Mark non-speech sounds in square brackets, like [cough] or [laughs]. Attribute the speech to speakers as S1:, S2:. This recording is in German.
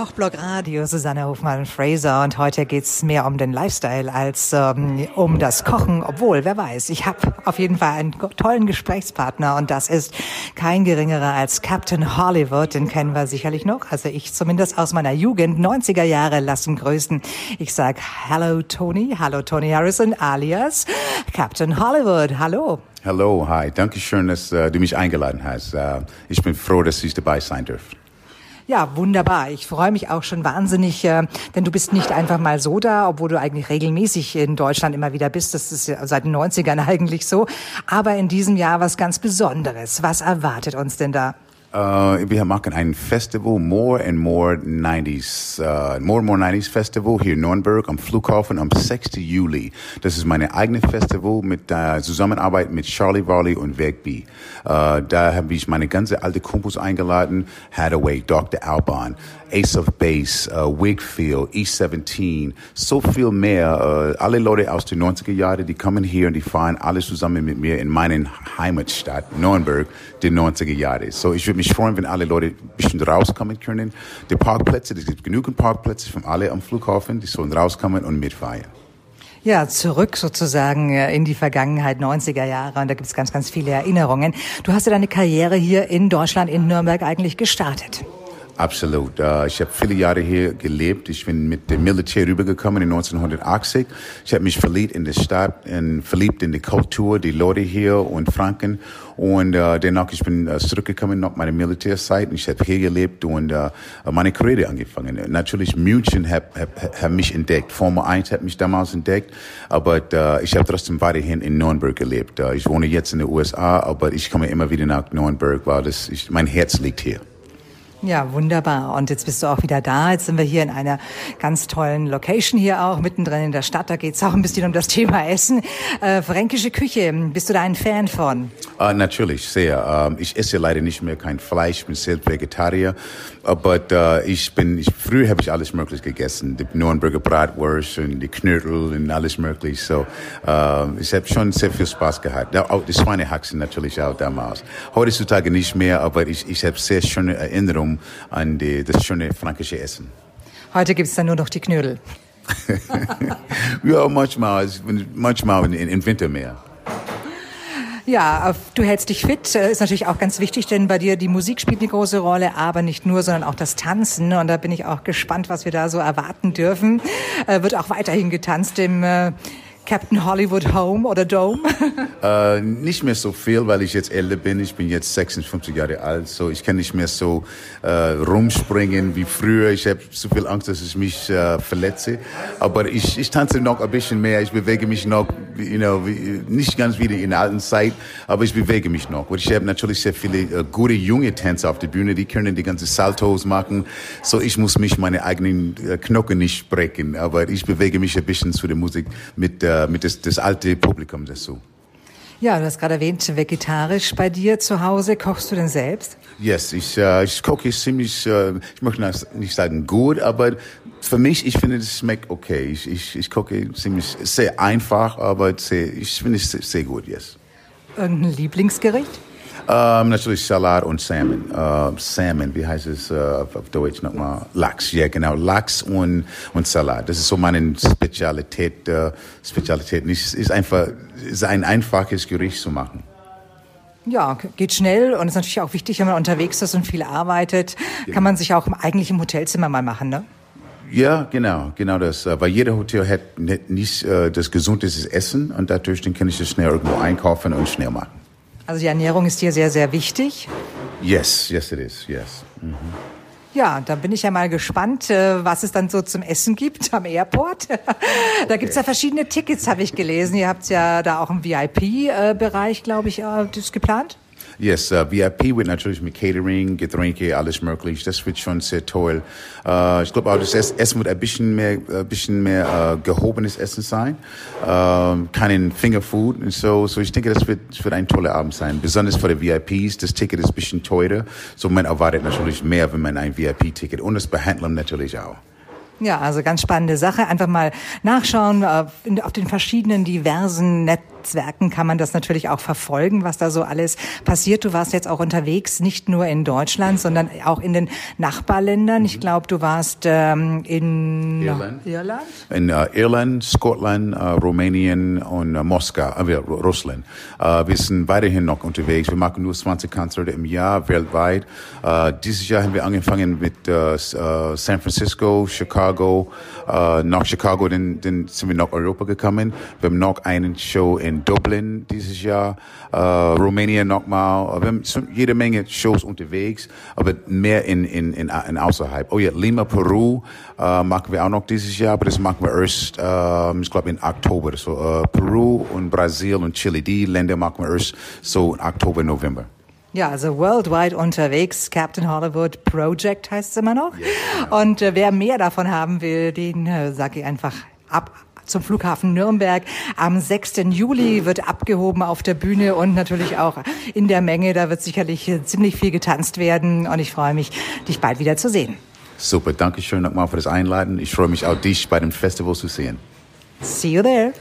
S1: Kochblog Radio, Susanne Hofmann-Fraser und heute geht's mehr um den Lifestyle als ähm, um das Kochen, obwohl, wer weiß, ich habe auf jeden Fall einen tollen Gesprächspartner und das ist kein geringerer als Captain Hollywood, den kennen wir sicherlich noch, also ich zumindest aus meiner Jugend, 90er Jahre lassen größten. Ich sag Hallo Tony, hallo Tony Harrison alias Captain Hollywood, hallo.
S2: Hallo, hi, danke schön, dass uh, du mich eingeladen hast. Uh, ich bin froh, dass ich dabei sein darf.
S1: Ja, wunderbar. Ich freue mich auch schon wahnsinnig, äh, denn du bist nicht einfach mal so da, obwohl du eigentlich regelmäßig in Deutschland immer wieder bist. Das ist ja seit den 90ern [laughs] eigentlich so. Aber in diesem Jahr was ganz Besonderes. Was erwartet uns denn da?
S2: Uh, wir machen ein Festival, More and More 90s, uh, More and More 90s Festival hier in Nürnberg am Flughafen am 6. Juli. Das ist meine eigene Festival mit uh, Zusammenarbeit mit Charlie Varley und Wegby. Uh, da habe ich meine ganze alte Kumpels eingeladen, Hathaway, Dr. Alban, Ace of Base, uh, Wigfield, E17, so viel mehr. Alle Leute aus den 90er Jahren, die kommen hier und die fahren alles zusammen mit mir in meinen Heimatstadt Nürnberg, die 90er Jahre. So ich würde mich freuen, wenn alle Leute ein bisschen rauskommen können. Die Parkplätze, es gibt genügend Parkplätze von alle am Flughafen, die sollen rauskommen und mitfeiern.
S1: Ja, zurück sozusagen äh, in die Vergangenheit, 90er Jahre. Und da gibt es ganz, ganz viele Erinnerungen. Du hast ja deine Karriere hier in Deutschland, in Nürnberg eigentlich gestartet.
S2: Absolut. Uh, ich habe viele Jahre hier gelebt. Ich bin mit dem Militär rübergekommen in 1980. Ich habe mich verliebt in die Stadt, und verliebt in die Kultur, die Leute hier und Franken. Und uh, danach ich bin uh, zurückgekommen nach meiner Militärzeit. Ich habe hier gelebt und uh, meine Karriere angefangen. Natürlich München hat, hat, hat mich entdeckt. Formel 1 hat mich damals entdeckt, aber uh, ich habe trotzdem weiterhin in Nürnberg gelebt. Uh, ich wohne jetzt in den USA, aber ich komme immer wieder nach Nürnberg, weil das ich, mein Herz liegt hier.
S1: Ja, wunderbar. Und jetzt bist du auch wieder da. Jetzt sind wir hier in einer ganz tollen Location hier auch, mittendrin in der Stadt. Da geht's auch ein bisschen um das Thema Essen. Äh, fränkische Küche, bist du da ein Fan von?
S2: Uh, natürlich, sehr. Uh, ich esse leider nicht mehr kein Fleisch, bin selbst Vegetarier. Aber uh, ich bin, ich, früher habe ich alles möglich gegessen. Die Nürnberger Bratwurst und die Knödel und alles möglich. So, ich habe schon sehr viel Spaß gehabt. Auch die Schweinehaxen natürlich auch damals. Heutzutage nicht mehr, aber ich, ich habe sehr schöne Erinnerungen an die, das schöne fränkische Essen.
S1: Heute gibt's dann nur noch die Knödel. [laughs]
S2: ja, manchmal, manchmal in, in Winter mehr.
S1: Ja, du hältst dich fit, ist natürlich auch ganz wichtig, denn bei dir die Musik spielt eine große Rolle, aber nicht nur, sondern auch das Tanzen. Und da bin ich auch gespannt, was wir da so erwarten dürfen. Wird auch weiterhin getanzt im Captain Hollywood Home oder Dome? [laughs]
S2: äh, nicht mehr so viel, weil ich jetzt älter bin. Ich bin jetzt 56 Jahre alt, so ich kann nicht mehr so äh, rumspringen wie früher. Ich habe so viel Angst, dass ich mich äh, verletze. Aber ich, ich tanze noch ein bisschen mehr. Ich bewege mich noch, you know, wie, nicht ganz wieder in der alten Zeit, aber ich bewege mich noch. Und ich habe natürlich sehr viele äh, gute junge Tänzer auf der Bühne, die können die ganzen Saltos machen. So ich muss mich meine eigenen äh, Knochen nicht brechen, aber ich bewege mich ein bisschen zu der Musik mit äh, mit das, das alte Publikum dazu.
S1: Ja, du hast gerade erwähnt, vegetarisch bei dir zu Hause. Kochst du denn selbst?
S2: Yes, ich, äh, ich koche ziemlich, äh, ich möchte nicht sagen gut, aber für mich, ich finde, es schmeckt okay. Ich, ich, ich koche ziemlich, sehr einfach, aber sehr, ich finde es sehr gut, yes.
S1: Irgendein Lieblingsgericht?
S2: Ähm, natürlich Salat und Salmon. Äh, Salmon, wie heißt es äh, auf, Deutsch nochmal? Lachs, ja genau. Lachs und, und Salat. Das ist so meine Spezialität. Äh, Spezialität. Es ist einfach ist ein einfaches Gericht zu machen.
S1: Ja, geht schnell und ist natürlich auch wichtig, wenn man unterwegs ist und viel arbeitet, genau. kann man sich auch eigentlich im Hotelzimmer mal machen, ne?
S2: Ja, genau, genau das. Weil jeder Hotel hat nicht äh, das gesundes Essen und dadurch dann kann ich das schnell irgendwo einkaufen und schnell machen.
S1: Also die Ernährung ist dir sehr, sehr wichtig.
S2: Yes, yes it is, yes. Mhm.
S1: Ja, da bin ich ja mal gespannt, äh, was es dann so zum Essen gibt am Airport. [laughs] da gibt's ja verschiedene Tickets, habe ich gelesen. Ihr habt ja da auch einen VIP-Bereich, glaube ich, äh, das geplant.
S2: Yes, uh, VIP wird natürlich mit Catering, Getränke, alles möglich. Das wird schon sehr toll. Uh, ich glaube auch, das Essen wird ein bisschen mehr, ein bisschen mehr uh, gehobenes Essen sein. Uh, keinen Fingerfood und so. So ich denke, das wird, das wird ein toller Abend sein. Besonders für die VIPs. Das Ticket ist ein bisschen teurer. So man erwartet natürlich mehr, wenn man ein VIP-Ticket und das Behandlung natürlich auch.
S1: Ja, also ganz spannende Sache. Einfach mal nachschauen auf den verschiedenen diversen Net Netzwerken kann man das natürlich auch verfolgen, was da so alles passiert. Du warst jetzt auch unterwegs, nicht nur in Deutschland, sondern auch in den Nachbarländern. Ich glaube, du warst ähm, in
S2: Irland.
S1: Irland?
S2: In uh, Irland, Scotland, uh, Rumänien und uh, Moskau, äh, Russland. Wir sind weiterhin noch unterwegs. Wir machen nur 20 Konzerte im Jahr weltweit. Dieses Jahr haben wir angefangen mit San Francisco, Chicago. Nach Chicago, dann, dann sind wir nach Europa gekommen. Wir haben noch einen Show in Dublin dieses Jahr, uh, Rumänien nochmal. Wir haben jede Menge Shows unterwegs, aber mehr in, in, in, in außerhalb. Oh ja, Lima, Peru uh, machen wir auch noch dieses Jahr, aber das machen wir erst, uh, ich glaube, in Oktober. So, uh, Peru und Brasilien und Chile, die Länder machen wir erst so in Oktober, November.
S1: Ja, also worldwide unterwegs. Captain Hollywood Project heißt es immer noch. Und äh, wer mehr davon haben will, den äh, sage ich einfach ab zum Flughafen Nürnberg. Am 6. Juli wird abgehoben auf der Bühne und natürlich auch in der Menge. Da wird sicherlich ziemlich viel getanzt werden und ich freue mich, dich bald wieder zu sehen.
S2: Super, danke schön nochmal für das Einladen. Ich freue mich auch, dich bei dem Festival zu sehen.
S1: See you there.